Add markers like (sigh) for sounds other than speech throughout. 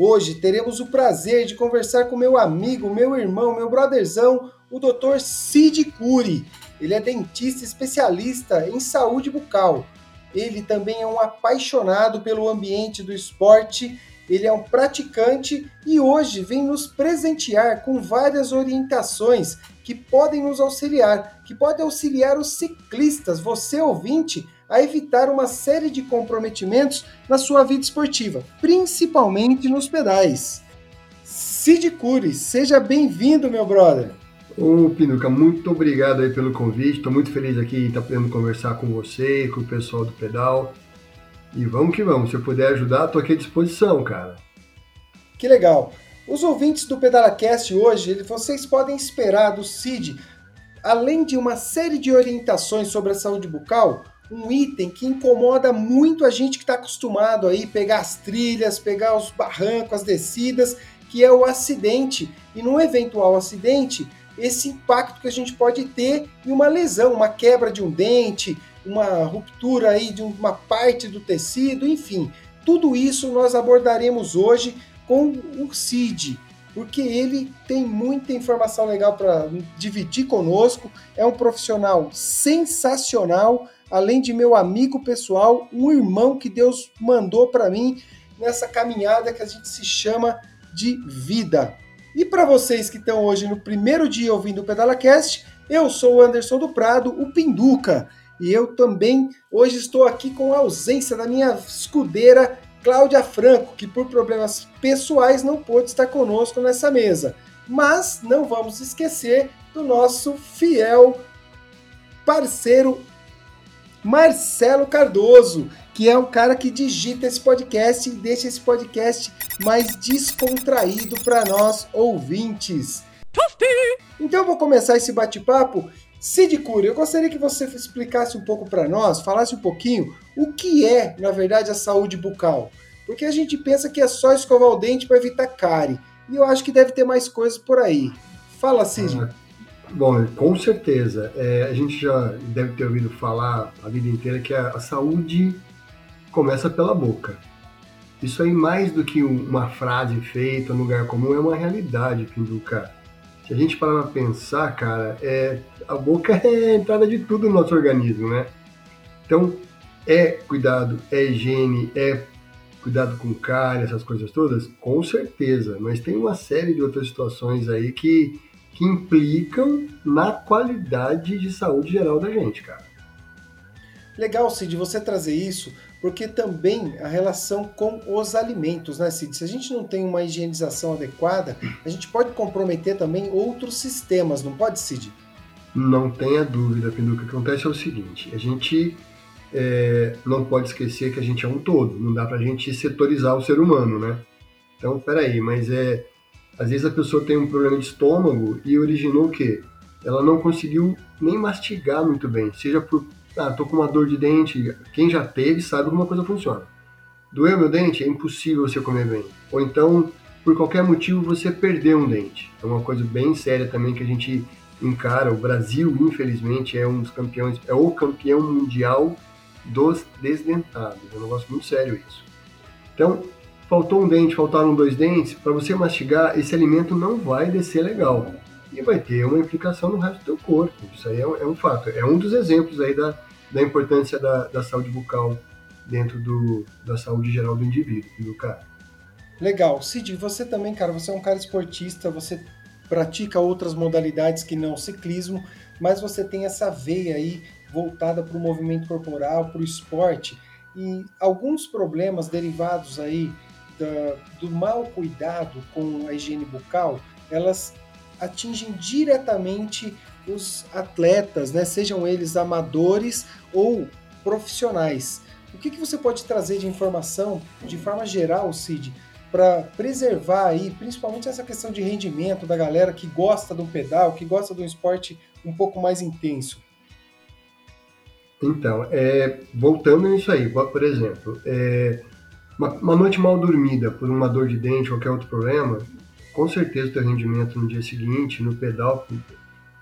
Hoje teremos o prazer de conversar com meu amigo, meu irmão, meu brotherzão, o Dr. Cid Curi. Ele é dentista especialista em saúde bucal. Ele também é um apaixonado pelo ambiente do esporte, ele é um praticante e hoje vem nos presentear com várias orientações que podem nos auxiliar, que podem auxiliar os ciclistas, você ouvinte, a evitar uma série de comprometimentos na sua vida esportiva, principalmente nos pedais. Cid Cury, seja bem-vindo, meu brother. Ô, Pinuca, muito obrigado aí pelo convite. Estou muito feliz aqui em estar podendo conversar com você e com o pessoal do pedal. E vamos que vamos. Se eu puder ajudar, estou aqui à disposição, cara. Que legal. Os ouvintes do PedalaCast hoje, vocês podem esperar do Cid, além de uma série de orientações sobre a saúde bucal, um item que incomoda muito a gente que está acostumado aí pegar as trilhas, pegar os barrancos, as descidas, que é o acidente. E num eventual acidente, esse impacto que a gente pode ter em uma lesão, uma quebra de um dente, uma ruptura aí de uma parte do tecido, enfim. Tudo isso nós abordaremos hoje com o Cid, porque ele tem muita informação legal para dividir conosco. É um profissional sensacional, além de meu amigo pessoal, um irmão que Deus mandou para mim nessa caminhada que a gente se chama de vida. E para vocês que estão hoje no primeiro dia ouvindo o PedalaCast, eu sou o Anderson do Prado, o Pinduca. E eu também hoje estou aqui com a ausência da minha escudeira Cláudia Franco, que por problemas pessoais não pôde estar conosco nessa mesa. Mas não vamos esquecer do nosso fiel parceiro Marcelo Cardoso, que é um cara que digita esse podcast e deixa esse podcast mais descontraído para nós ouvintes. Então eu vou começar esse bate-papo Cid Cury, eu gostaria que você explicasse um pouco para nós, falasse um pouquinho o que é, na verdade, a saúde bucal. Porque a gente pensa que é só escovar o dente para evitar cárie. E eu acho que deve ter mais coisas por aí. Fala, Cid. Ah, bom, com certeza. É, a gente já deve ter ouvido falar a vida inteira que a, a saúde começa pela boca. Isso aí, mais do que uma frase feita no lugar comum, é uma realidade, Pinduca. Se a gente parar pra pensar, cara, é, a boca é a entrada de tudo no nosso organismo, né? Então, é cuidado, é higiene, é cuidado com cárie, essas coisas todas? Com certeza, mas tem uma série de outras situações aí que, que implicam na qualidade de saúde geral da gente, cara. Legal, Cid, você trazer isso, porque também a relação com os alimentos, né, Cid? Se a gente não tem uma higienização adequada, a gente pode comprometer também outros sistemas, não pode, Cid? Não tenha dúvida, Pindu. O que acontece é o seguinte: a gente é, não pode esquecer que a gente é um todo, não dá pra gente setorizar o ser humano, né? Então, peraí, mas é. Às vezes a pessoa tem um problema de estômago e originou o quê? Ela não conseguiu nem mastigar muito bem, seja por ah, tô com uma dor de dente. Quem já teve sabe como a coisa funciona. Doeu meu dente? É impossível você comer bem. Ou então, por qualquer motivo, você perdeu um dente. É uma coisa bem séria também que a gente encara. O Brasil, infelizmente, é um dos campeões, é o campeão mundial dos desdentados. É um negócio muito sério isso. Então, faltou um dente, faltaram dois dentes, para você mastigar, esse alimento não vai descer legal. E vai ter uma implicação no resto do teu corpo. Isso aí é, é um fato. É um dos exemplos aí da, da importância da, da saúde bucal dentro do, da saúde geral do indivíduo, do cara. Legal. Cid, você também, cara, você é um cara esportista, você pratica outras modalidades que não ciclismo, mas você tem essa veia aí voltada para o movimento corporal, para o esporte. E alguns problemas derivados aí da, do mau cuidado com a higiene bucal, elas atingem diretamente os atletas, né? sejam eles amadores ou profissionais. O que, que você pode trazer de informação, de forma geral, Cid, para preservar aí, principalmente essa questão de rendimento da galera que gosta do pedal, que gosta de um esporte um pouco mais intenso? Então, é, voltando nisso aí, por exemplo, é, uma, uma, noite mal dormida por uma dor de dente, qualquer outro problema, com certeza o teu rendimento no dia seguinte, no pedal,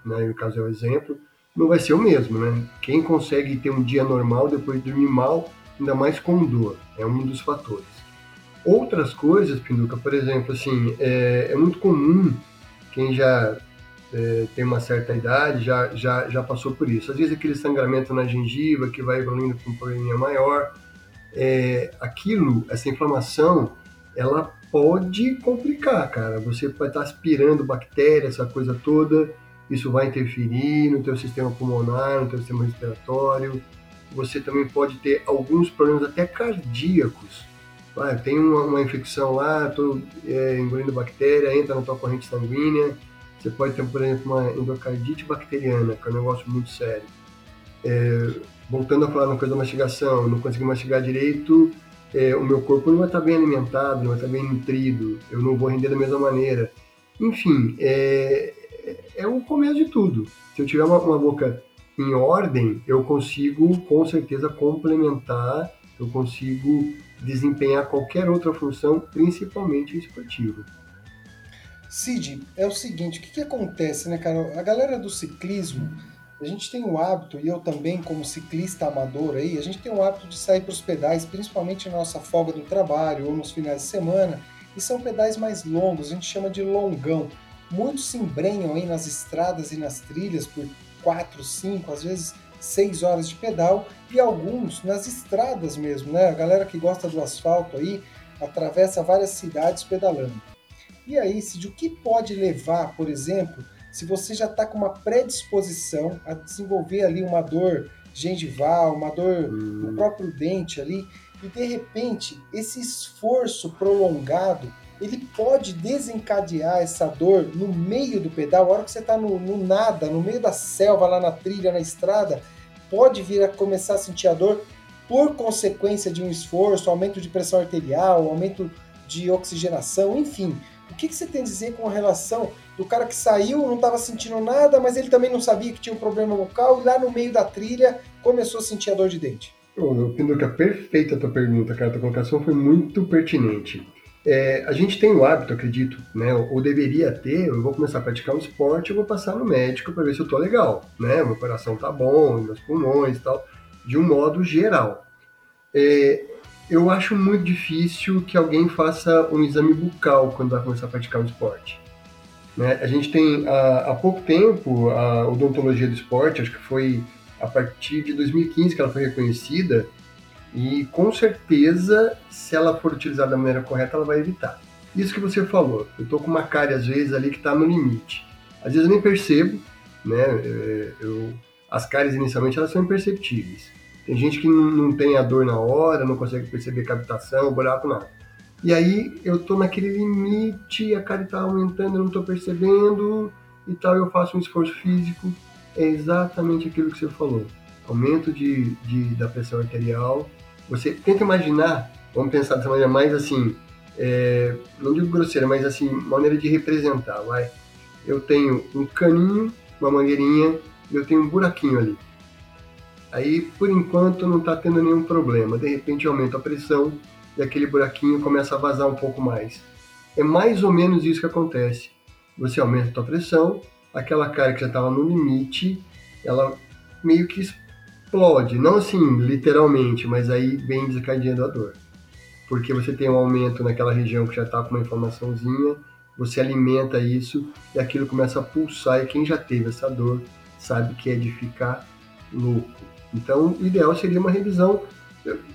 né, no caso é o exemplo, não vai ser o mesmo, né? Quem consegue ter um dia normal depois de dormir mal, ainda mais com dor, é um dos fatores. Outras coisas, Pinduca, por exemplo, assim, é, é muito comum quem já é, tem uma certa idade, já, já, já passou por isso. Às vezes aquele sangramento na gengiva que vai evoluindo para um probleminha maior, é, aquilo, essa inflamação, ela pode complicar, cara. Você vai estar aspirando bactéria, essa coisa toda, isso vai interferir no teu sistema pulmonar, no teu sistema respiratório. Você também pode ter alguns problemas até cardíacos. Ah, tem uma, uma infecção lá, estou é, engolindo bactéria, entra na tua corrente sanguínea, você pode ter, por exemplo, uma endocardite bacteriana, que é um negócio muito sério. É, voltando a falar na coisa da mastigação, não consegui mastigar direito, é, o meu corpo não vai estar bem alimentado, não vai estar bem nutrido, eu não vou render da mesma maneira. Enfim, é, é o começo de tudo. Se eu tiver uma, uma boca em ordem, eu consigo com certeza complementar, eu consigo desempenhar qualquer outra função, principalmente esportiva. Cid, é o seguinte, o que, que acontece, né, cara? A galera do ciclismo, a gente tem o hábito, e eu também como ciclista amador aí, a gente tem o hábito de sair para os pedais, principalmente na nossa folga do trabalho ou nos finais de semana, e são pedais mais longos, a gente chama de longão. Muitos se embrenham aí nas estradas e nas trilhas por 4, 5, às vezes 6 horas de pedal, e alguns nas estradas mesmo, né? A galera que gosta do asfalto aí atravessa várias cidades pedalando. E aí, Cid, o que pode levar, por exemplo, se você já está com uma predisposição a desenvolver ali uma dor gengival, uma dor no hum. próprio dente ali, e de repente esse esforço prolongado ele pode desencadear essa dor no meio do pedal, a hora que você está no, no, nada, no meio da selva, lá na trilha, na estrada, pode vir a começar a sentir a dor por consequência de um esforço, aumento de pressão arterial, aumento de oxigenação, enfim. O que, que você tem a dizer com a relação do cara que saiu, não estava sentindo nada, mas ele também não sabia que tinha um problema vocal e lá no meio da trilha começou a sentir a dor de dente? Oh, Pinduca, perfeita a tua pergunta, cara. A tua colocação foi muito pertinente. É, a gente tem o hábito, acredito, né, ou deveria ter, eu vou começar a praticar um esporte, eu vou passar no médico para ver se eu tô legal, né, meu coração tá bom, meus pulmões e tal, de um modo geral. É, eu acho muito difícil que alguém faça um exame bucal quando vai começar a praticar um esporte. Né? A gente tem, há, há pouco tempo, a odontologia do esporte, acho que foi a partir de 2015 que ela foi reconhecida, e com certeza, se ela for utilizada da maneira correta, ela vai evitar. Isso que você falou, eu tô com uma cárie às vezes ali que está no limite. Às vezes eu nem percebo, né? É, eu, as cáries inicialmente elas são imperceptíveis. Tem gente que não tem a dor na hora, não consegue perceber captação, buraco, nada. E aí eu tô naquele limite, a cara tá aumentando, eu não tô percebendo e tal, eu faço um esforço físico. É exatamente aquilo que você falou. Aumento de, de da pressão arterial. Você tenta imaginar, vamos pensar dessa maneira mais assim, é, não digo grosseira, mas assim, maneira de representar, vai. Eu tenho um caninho, uma mangueirinha, e eu tenho um buraquinho ali. Aí, por enquanto, não está tendo nenhum problema. De repente, aumenta a pressão e aquele buraquinho começa a vazar um pouco mais. É mais ou menos isso que acontece. Você aumenta a pressão, aquela cara que já estava no limite, ela meio que explode. Não assim, literalmente, mas aí vem desencadeando a dor. Porque você tem um aumento naquela região que já está com uma inflamaçãozinha, você alimenta isso e aquilo começa a pulsar. E quem já teve essa dor sabe que é de ficar louco. Então, o ideal seria uma revisão.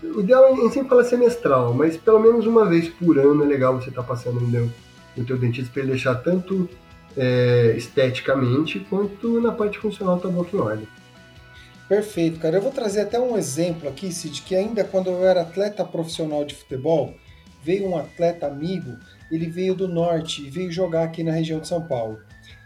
O ideal é sempre falar semestral, mas pelo menos uma vez por ano é legal você estar tá passando no, no teu dentista para ele deixar tanto é, esteticamente quanto na parte funcional tua boca em ordem. Perfeito, cara. Eu vou trazer até um exemplo aqui, Cid, que ainda quando eu era atleta profissional de futebol, veio um atleta amigo, ele veio do norte e veio jogar aqui na região de São Paulo.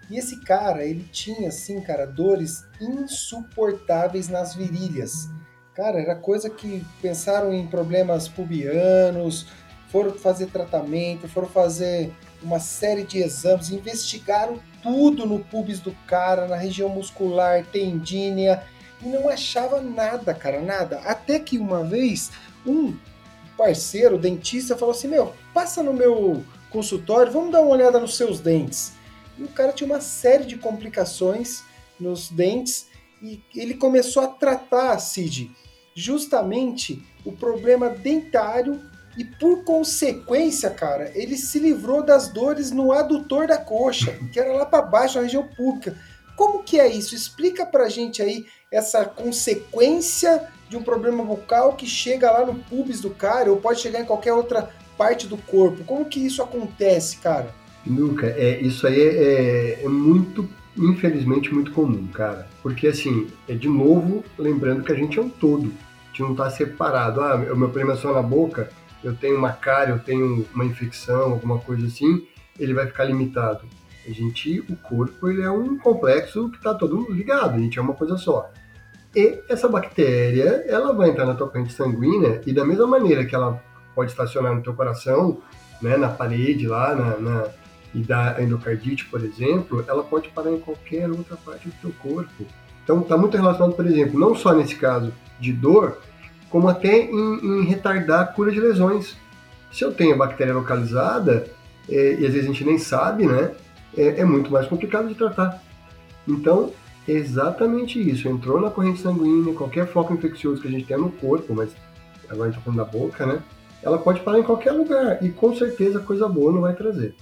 E esse cara, ele tinha, assim, cara, dores insuportáveis nas virilhas. Cara, era coisa que pensaram em problemas pubianos, foram fazer tratamento, foram fazer uma série de exames, investigaram tudo no pubis do cara, na região muscular, tendínea, e não achava nada, cara, nada. Até que uma vez um parceiro, dentista, falou assim: Meu, passa no meu consultório, vamos dar uma olhada nos seus dentes. E o cara tinha uma série de complicações nos dentes e ele começou a tratar, Cid, justamente o problema dentário e por consequência, cara, ele se livrou das dores no adutor da coxa, que era lá para baixo, na região pública. Como que é isso? Explica pra gente aí essa consequência de um problema bucal que chega lá no pubis do cara ou pode chegar em qualquer outra parte do corpo. Como que isso acontece, cara? Nunca. É, isso aí é, é, é muito, infelizmente, muito comum, cara. Porque, assim, é de novo, lembrando que a gente é um todo. A gente não está separado. Ah, o meu problema é só na boca, eu tenho uma cárie, eu tenho uma infecção, alguma coisa assim, ele vai ficar limitado. A gente, o corpo, ele é um complexo que está todo ligado, a gente é uma coisa só. E essa bactéria, ela vai entrar na tua corrente sanguínea e da mesma maneira que ela pode estacionar no teu coração, né, na parede lá, na, na, e dar endocardite, por exemplo, ela pode parar em qualquer outra parte do teu corpo. Então está muito relacionado, por exemplo, não só nesse caso de dor, como até em, em retardar a cura de lesões. Se eu tenho a bactéria localizada, é, e às vezes a gente nem sabe, né, é, é muito mais complicado de tratar. Então, é exatamente isso. Entrou na corrente sanguínea, qualquer foco infeccioso que a gente tenha no corpo, mas agora a gente está falando da boca, né? ela pode parar em qualquer lugar e com certeza coisa boa não vai trazer.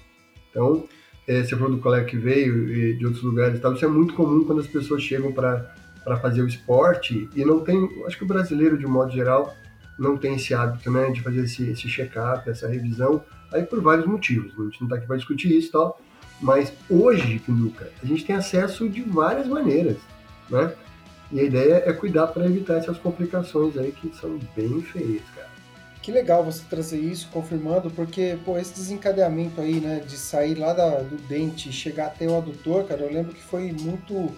Então, é, você falou do colega que veio e de outros lugares, tal, isso é muito comum quando as pessoas chegam para fazer o esporte e não tem, acho que o brasileiro de modo geral não tem esse hábito, né, de fazer esse, esse check-up, essa revisão, aí por vários motivos, a gente não está aqui para discutir isso tal, mas hoje, Pinduca, a gente tem acesso de várias maneiras, né, e a ideia é cuidar para evitar essas complicações aí que são bem feias. Que legal você trazer isso, confirmando, porque, pô, esse desencadeamento aí, né, de sair lá da, do dente e chegar até o adutor, cara, eu lembro que foi muito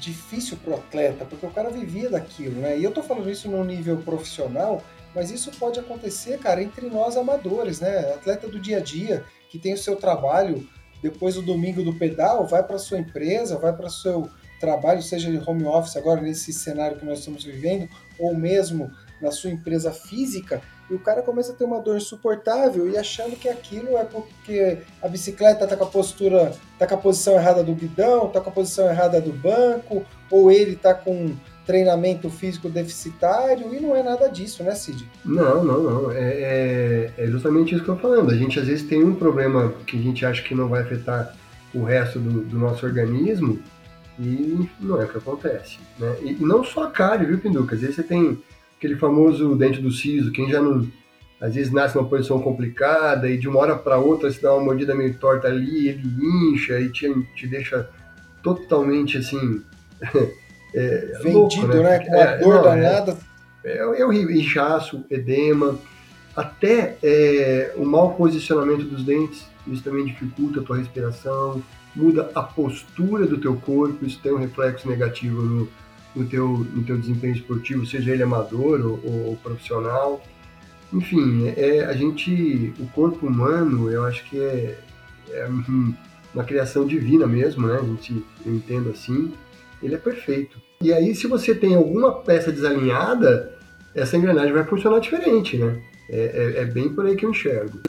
difícil pro atleta, porque o cara vivia daquilo, né? E eu tô falando isso no nível profissional, mas isso pode acontecer, cara, entre nós amadores, né? Atleta do dia a dia, que tem o seu trabalho, depois do domingo do pedal, vai para sua empresa, vai para seu trabalho, seja de home office agora nesse cenário que nós estamos vivendo, ou mesmo na sua empresa física, e o cara começa a ter uma dor insuportável e achando que aquilo é porque a bicicleta tá com a postura, tá com a posição errada do guidão, tá com a posição errada do banco, ou ele tá com treinamento físico deficitário, e não é nada disso, né, Cid? Não, não, não. É, é, é justamente isso que eu tô falando. A gente às vezes tem um problema que a gente acha que não vai afetar o resto do, do nosso organismo, e não é o que acontece. Né? E, e não só a cárie, viu, Pinduca? Às vezes você tem aquele famoso dente do siso, quem já não, às vezes nasce numa posição complicada e de uma hora para outra se dá uma mordida meio torta ali, ele incha e te, te deixa totalmente assim. (laughs) é, Vendido, louco, né? né? Com a é, dor não, é. danada. É, é, horrível. Inchaço, edema, até é, o mau posicionamento dos dentes, isso também dificulta a tua respiração, muda a postura do teu corpo, isso tem um reflexo negativo no, no teu, no teu desempenho esportivo, seja ele amador ou, ou profissional. Enfim, é, a gente, o corpo humano, eu acho que é, é uma criação divina mesmo, né? A gente entende assim, ele é perfeito. E aí, se você tem alguma peça desalinhada, essa engrenagem vai funcionar diferente, né? É, é, é bem por aí que eu enxergo.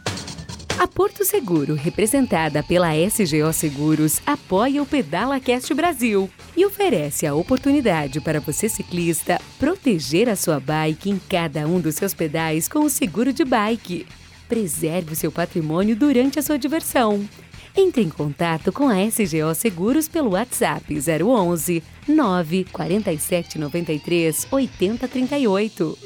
A Porto Seguro, representada pela SGO Seguros, apoia o Pedala Cast Brasil e oferece a oportunidade para você ciclista proteger a sua bike em cada um dos seus pedais com o seguro de bike. Preserve o seu patrimônio durante a sua diversão. Entre em contato com a SGO Seguros pelo WhatsApp 011 947 93 8038.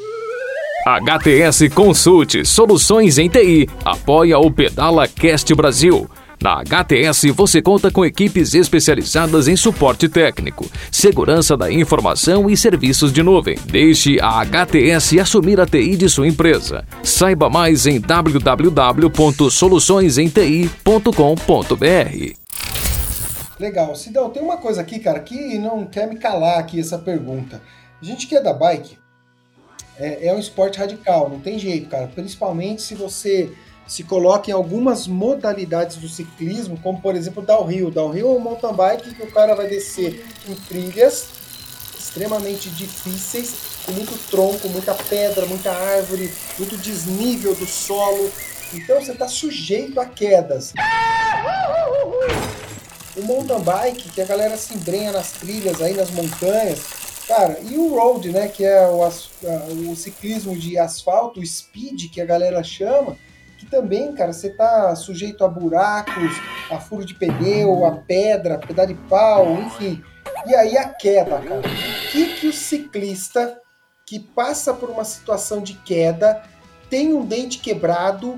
HTS Consulte Soluções em TI apoia o Pedala Cast Brasil. Na HTS você conta com equipes especializadas em suporte técnico, segurança da informação e serviços de nuvem. Deixe a HTS assumir a TI de sua empresa. Saiba mais em www.soluçõesenti.com.br. Legal. Sidão, tem uma coisa aqui, cara, que não quer me calar aqui essa pergunta. A gente que é da bike, é, é um esporte radical, não tem jeito, cara. Principalmente se você se coloca em algumas modalidades do ciclismo, como por exemplo downhill. Downhill é um mountain bike que o cara vai descer em trilhas extremamente difíceis, com muito tronco, muita pedra, muita árvore, muito desnível do solo. Então você está sujeito a quedas. O mountain bike, que a galera se embrenha nas trilhas aí nas montanhas, cara, e o road, né, que é o, o ciclismo de asfalto, o speed que a galera chama, também, cara, você tá sujeito a buracos, a furo de pneu, a pedra, pedal de pau, enfim. E aí a queda, cara. O que, que o ciclista que passa por uma situação de queda tem um dente quebrado,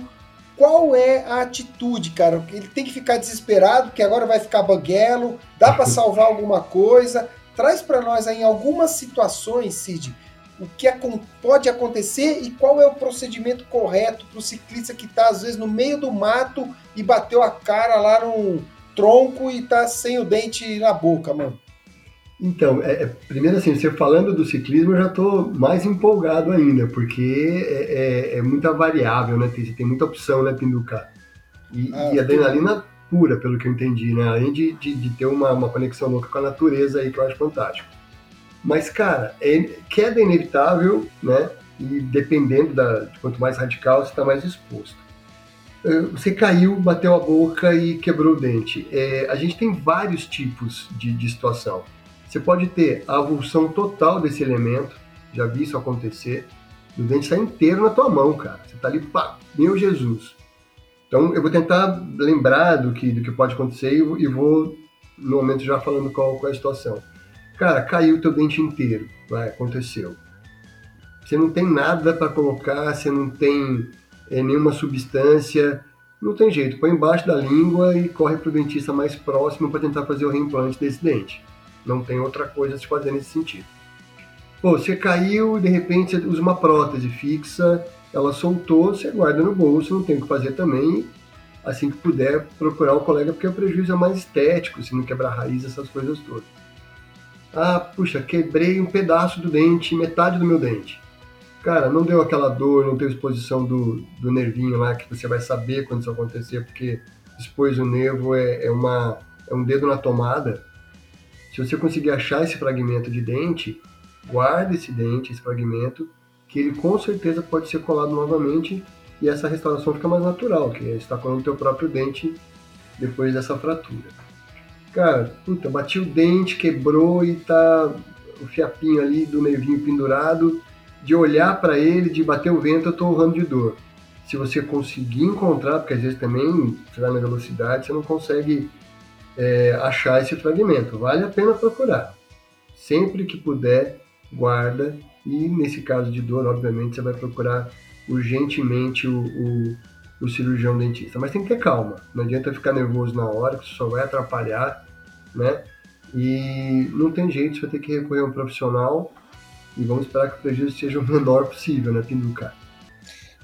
qual é a atitude, cara? Ele tem que ficar desesperado, porque agora vai ficar banguelo, dá para (laughs) salvar alguma coisa? Traz para nós aí algumas situações, Cid, o que pode acontecer e qual é o procedimento correto para o ciclista que está, às vezes, no meio do mato e bateu a cara lá num tronco e está sem o dente na boca, mano. Então, é, é, primeiro assim, você falando do ciclismo, eu já estou mais empolgado ainda, porque é, é, é, muita variável, né? Tem, tem muita opção, né, Pinduca? E, ah, e adrenalina pura, pelo que eu entendi, né? Além de, de, de ter uma, uma conexão louca com a natureza aí, que eu acho fantástico. Mas, cara, é, queda é inevitável, né? E dependendo da, de quanto mais radical, você está mais exposto. É, você caiu, bateu a boca e quebrou o dente. É, a gente tem vários tipos de, de situação. Você pode ter a avulsão total desse elemento, já vi isso acontecer. O dente sai inteiro na tua mão, cara. Você tá ali, pá, meu Jesus. Então eu vou tentar lembrar do que, do que pode acontecer e, vou, no momento, já falando qual, qual é a situação. Cara, caiu o teu dente inteiro. Vai, aconteceu. Você não tem nada para colocar, você não tem é, nenhuma substância. Não tem jeito. Põe embaixo da língua e corre para o dentista mais próximo para tentar fazer o reimplante desse dente. Não tem outra coisa a se fazer nesse sentido. Pô, você caiu e de repente você usa uma prótese fixa, ela soltou, você guarda no bolso, não tem o que fazer também. Assim que puder, procurar o colega, porque o prejuízo é mais estético, se não quebrar raiz, essas coisas todas. Ah, puxa, quebrei um pedaço do dente, metade do meu dente. Cara, não deu aquela dor, não teve exposição do, do nervinho lá, que você vai saber quando isso acontecer, porque expôs o nervo é, é, uma, é um dedo na tomada. Se você conseguir achar esse fragmento de dente, guarde esse dente, esse fragmento, que ele com certeza pode ser colado novamente e essa restauração fica mais natural, que é estar colando o teu próprio dente depois dessa fratura. Cara, puta, bati o dente, quebrou e tá o fiapinho ali do nervinho pendurado. De olhar para ele, de bater o vento, eu tô urrando de dor. Se você conseguir encontrar, porque às vezes também você vai na velocidade, você não consegue é, achar esse fragmento. Vale a pena procurar. Sempre que puder, guarda. E nesse caso de dor, obviamente, você vai procurar urgentemente o, o o cirurgião dentista. Mas tem que ter calma, não adianta ficar nervoso na hora, que isso só vai atrapalhar, né? E não tem jeito, você vai ter que recorrer a um profissional e vamos esperar que o prejuízo seja o menor possível, né, Pinduca?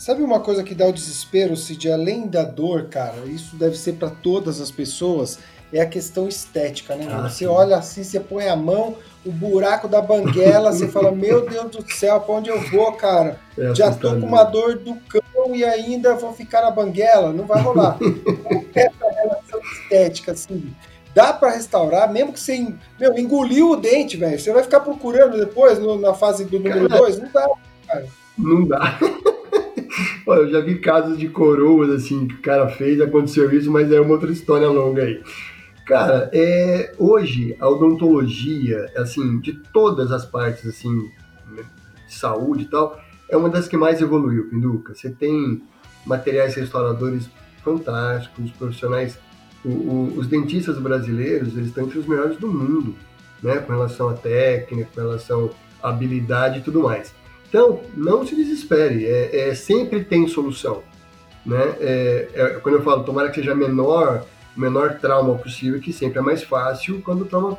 Sabe uma coisa que dá o desespero, Cid? Além da dor, cara, isso deve ser para todas as pessoas, é a questão estética, né? Ah, você sim. olha assim, você põe a mão, o buraco da banguela, você (laughs) fala, meu Deus do céu, pra onde eu vou, cara? É Já tô com uma dor do cão e ainda vou ficar na banguela, não vai rolar. (laughs) é essa relação estética, assim? Dá para restaurar, mesmo que você meu, engoliu o dente, velho. Você vai ficar procurando depois, no, na fase do número 2? Não dá, cara. Não dá. (laughs) eu já vi casos de coroas, assim, que o cara fez, aconteceu isso, mas é uma outra história longa aí. Cara, é, hoje a odontologia, assim, de todas as partes, assim, de saúde e tal, é uma das que mais evoluiu, Pinduca. Você tem materiais restauradores fantásticos, profissionais, o, o, os dentistas brasileiros, eles estão entre os melhores do mundo, né, com relação à técnica, com relação à habilidade e tudo mais. Então, não se desespere, é, é sempre tem solução. Né? É, é, quando eu falo, tomara que seja menor menor trauma possível, que sempre é mais fácil quando o trauma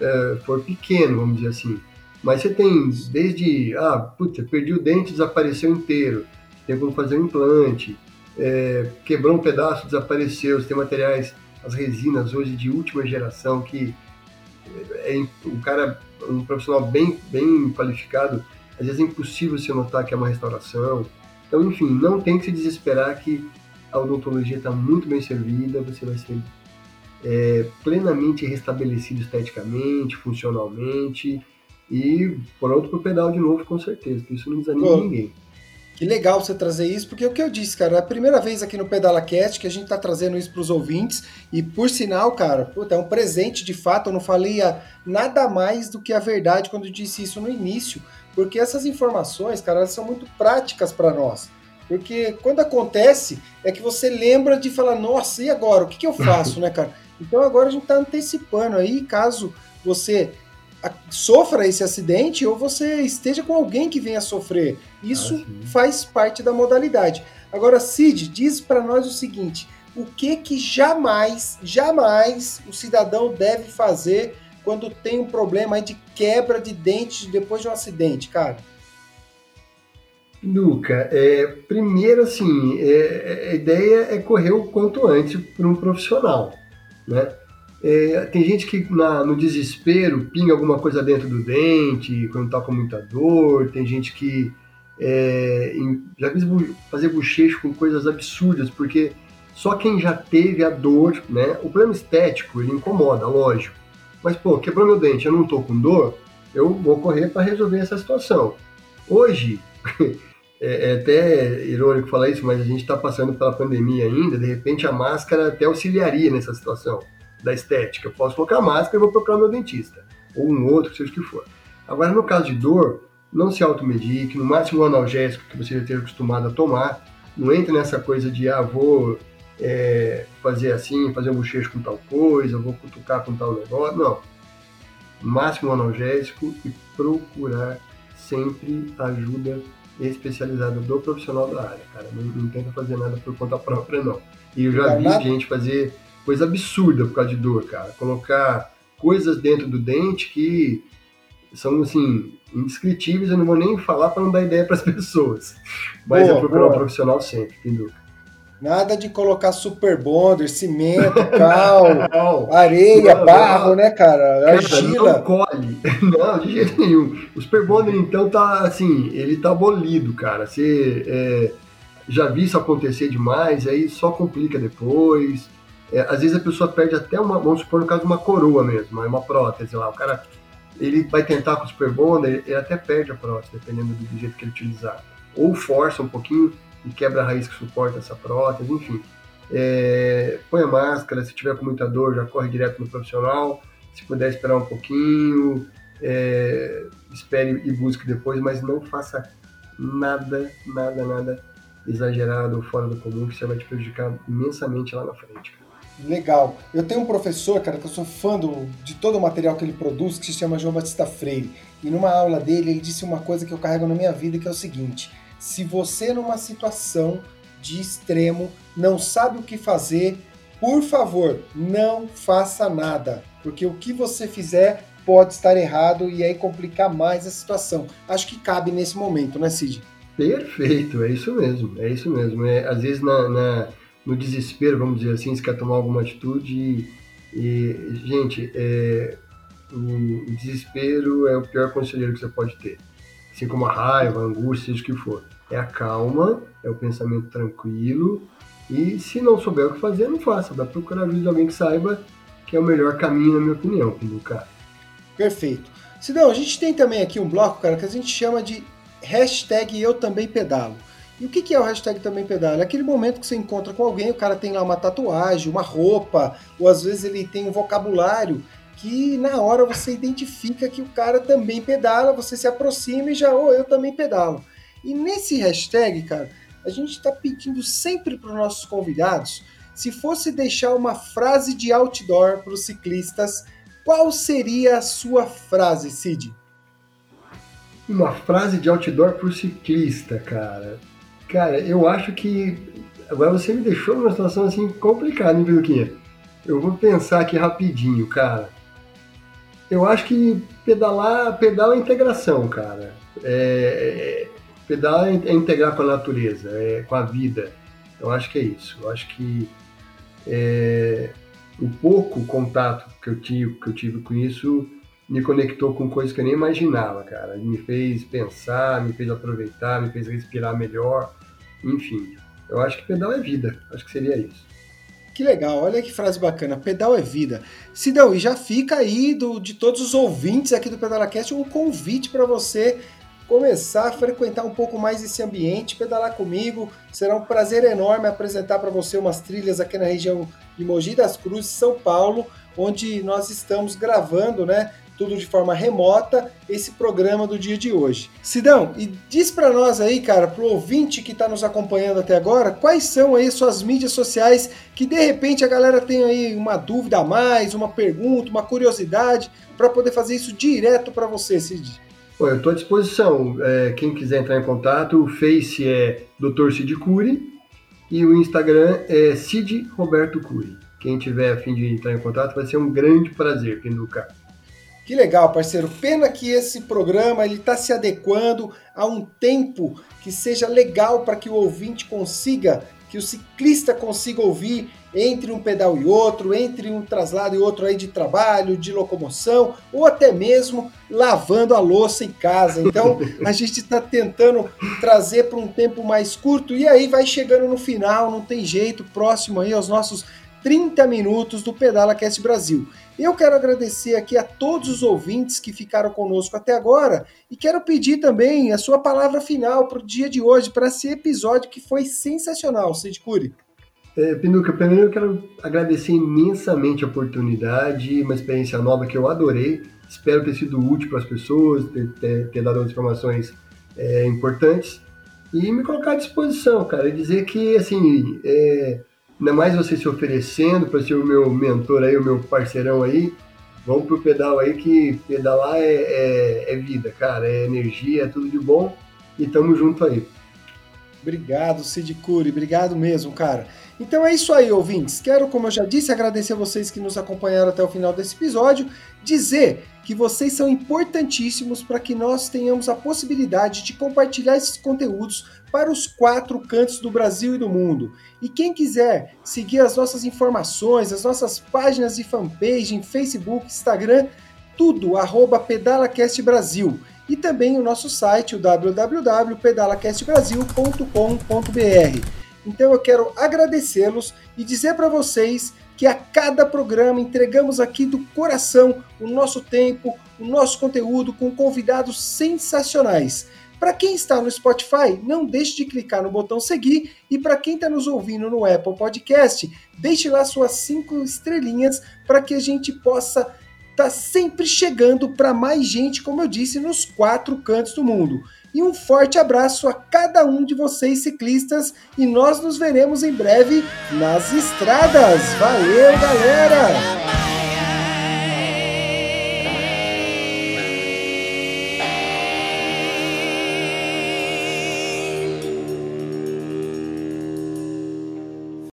é, for pequeno, vamos dizer assim. Mas você tem desde, ah, puta, perdi o dente, desapareceu inteiro, tem como fazer um implante, é, quebrou um pedaço, desapareceu, você tem materiais, as resinas hoje de última geração, que é, o cara, um profissional bem, bem qualificado, às vezes é impossível você notar que é uma restauração. Então, enfim, não tem que se desesperar que a odontologia está muito bem servida, você vai ser é, plenamente restabelecido esteticamente, funcionalmente e pronto para o pedal de novo, com certeza, que isso não desanima Pô, ninguém. Que legal você trazer isso, porque é o que eu disse, cara, é a primeira vez aqui no PedalaCast que a gente está trazendo isso para os ouvintes, e por sinal, cara, puta, é um presente de fato, eu não falei nada mais do que a verdade quando eu disse isso no início, porque essas informações, cara, elas são muito práticas para nós. Porque quando acontece, é que você lembra de falar, nossa, e agora? O que, que eu faço, (laughs) né, cara? Então agora a gente está antecipando aí, caso você sofra esse acidente ou você esteja com alguém que venha sofrer. Isso ah, faz parte da modalidade. Agora, Cid, diz para nós o seguinte: o que que jamais, jamais o cidadão deve fazer quando tem um problema de quebra de dente depois de um acidente, cara? Luca, é, primeiro assim, é, a ideia é correr o quanto antes para um profissional, né? É, tem gente que na, no desespero pinga alguma coisa dentro do dente quando está com muita dor. Tem gente que é, em, já quis fazer bochecho com coisas absurdas, porque só quem já teve a dor, né? O problema estético ele incomoda, lógico. Mas pô, quebrou meu dente, eu não estou com dor, eu vou correr para resolver essa situação. Hoje (laughs) é, é, até irônico falar isso, mas a gente está passando pela pandemia ainda. De repente a máscara até auxiliaria nessa situação da estética. Eu posso colocar máscara e vou procurar meu dentista. Ou um outro, seja o que for. Agora, no caso de dor, não se automedique, no máximo um analgésico que você já esteja acostumado a tomar. Não entre nessa coisa de, ah, vou é, fazer assim, fazer um bochecho com tal coisa, vou cutucar com tal negócio. Não. No máximo um analgésico e procurar sempre ajuda especializada do profissional da área, cara. Não, não tenta fazer nada por conta própria, não. E eu já vi gente fazer coisa absurda por causa de dor, cara. Colocar coisas dentro do dente que são, assim, indescritíveis, eu não vou nem falar para não dar ideia para as (laughs) pessoas. Mas boa, é procurar boa. um profissional sempre, Pinduca. Nada de colocar super bonder, cimento, cal, (laughs) areia, não, barro, não. né, cara? Argila. Não colhe. (laughs) Não, de jeito nenhum. O super bonder, então, tá assim, ele tá abolido, cara. Você é, já vi isso acontecer demais, aí só complica depois. É, às vezes a pessoa perde até uma, vamos supor no caso uma coroa mesmo, uma prótese lá, o cara ele vai tentar com o Super Bonder, ele até perde a prótese, dependendo do jeito que ele utilizar. Ou força um pouquinho e quebra a raiz que suporta essa prótese, enfim. É, põe a máscara, se tiver com muita dor, já corre direto no profissional. Se puder esperar um pouquinho, é, espere e busque depois, mas não faça nada, nada, nada exagerado ou fora do comum, que você vai te prejudicar imensamente lá na frente. Cara. Legal. Eu tenho um professor, cara, que eu sou fã do, de todo o material que ele produz, que se chama João Batista Freire. E numa aula dele, ele disse uma coisa que eu carrego na minha vida, que é o seguinte: se você numa situação de extremo não sabe o que fazer, por favor, não faça nada, porque o que você fizer pode estar errado e aí complicar mais a situação. Acho que cabe nesse momento, né, Cid? Perfeito, é isso mesmo, é isso mesmo. É, às vezes na, na no desespero, vamos dizer assim, se quer tomar alguma atitude. E, e gente, é, o desespero é o pior conselheiro que você pode ter. Assim como a raiva, a angústia, seja o que for. É a calma, é o pensamento tranquilo. E se não souber o que fazer, não faça. Vai procurar ajuda de alguém que saiba que é o melhor caminho, na minha opinião, cara. Perfeito. Sidão, a gente tem também aqui um bloco, cara, que a gente chama de hashtag Eu Também Pedalo. E o que é o hashtag também pedala? É aquele momento que você encontra com alguém, o cara tem lá uma tatuagem, uma roupa, ou às vezes ele tem um vocabulário que na hora você identifica que o cara também pedala, você se aproxima e já, oh, eu também pedalo. E nesse hashtag, cara, a gente está pedindo sempre para os nossos convidados, se fosse deixar uma frase de outdoor para os ciclistas, qual seria a sua frase, Cid? Uma frase de outdoor para o ciclista, cara. Cara, eu acho que. Agora você me deixou numa situação assim complicada, hein, Peduquinha? Eu vou pensar aqui rapidinho, cara. Eu acho que pedalar, pedal é integração, cara. É, é, pedalar é integrar com a natureza, é, com a vida. Eu acho que é isso. Eu acho que é, o pouco contato que eu tive, que eu tive com isso me conectou com coisas que eu nem imaginava, cara. Me fez pensar, me fez aproveitar, me fez respirar melhor. Enfim, Eu acho que pedal é vida, acho que seria isso. Que legal, olha que frase bacana. Pedal é vida. Sidão, e já fica aí do, de todos os ouvintes aqui do PedalaCast um convite para você começar a frequentar um pouco mais esse ambiente, pedalar comigo. Será um prazer enorme apresentar para você umas trilhas aqui na região de Mogi das Cruzes, São Paulo, onde nós estamos gravando, né? Tudo de forma remota, esse programa do dia de hoje. Sidão, e diz para nós aí, cara, pro ouvinte que está nos acompanhando até agora, quais são aí suas mídias sociais que de repente a galera tem aí uma dúvida a mais, uma pergunta, uma curiosidade, para poder fazer isso direto para você, Sid. Bom, eu estou à disposição. É, quem quiser entrar em contato, o Face é Dr. Cid Cury e o Instagram é Cid Roberto Cury. Quem tiver a fim de entrar em contato, vai ser um grande prazer, Pinduca. Que legal, parceiro. Pena que esse programa ele está se adequando a um tempo que seja legal para que o ouvinte consiga, que o ciclista consiga ouvir entre um pedal e outro, entre um traslado e outro aí de trabalho, de locomoção, ou até mesmo lavando a louça em casa. Então (laughs) a gente está tentando trazer para um tempo mais curto e aí vai chegando no final, não tem jeito, próximo aí aos nossos 30 minutos do Pedala Cast Brasil. Eu quero agradecer aqui a todos os ouvintes que ficaram conosco até agora e quero pedir também a sua palavra final para o dia de hoje, para esse episódio que foi sensacional, Cid Cury. É, Pinduca, primeiro eu quero agradecer imensamente a oportunidade, uma experiência nova que eu adorei. Espero ter sido útil para as pessoas, ter, ter, ter dado informações é, importantes e me colocar à disposição, cara. E dizer que, assim, é, ainda mais você se oferecendo para ser o meu mentor aí, o meu parceirão aí, vamos pro pedal aí, que pedalar é, é, é vida, cara. É energia, é tudo de bom e tamo junto aí. Obrigado, Cid Cury. Obrigado mesmo, cara. Então é isso aí, ouvintes. Quero, como eu já disse, agradecer a vocês que nos acompanharam até o final desse episódio, dizer que vocês são importantíssimos para que nós tenhamos a possibilidade de compartilhar esses conteúdos para os quatro cantos do Brasil e do mundo. E quem quiser seguir as nossas informações, as nossas páginas de fanpage em Facebook, Instagram, tudo arroba PedalaCast Brasil. E também o nosso site, o www.pedalacastbrasil.com.br. Então eu quero agradecê-los e dizer para vocês que a cada programa entregamos aqui do coração o nosso tempo, o nosso conteúdo com convidados sensacionais. Para quem está no Spotify, não deixe de clicar no botão seguir e para quem está nos ouvindo no Apple Podcast, deixe lá suas cinco estrelinhas para que a gente possa estar tá sempre chegando para mais gente, como eu disse, nos quatro cantos do mundo. E um forte abraço a cada um de vocês ciclistas e nós nos veremos em breve nas estradas. Valeu, galera!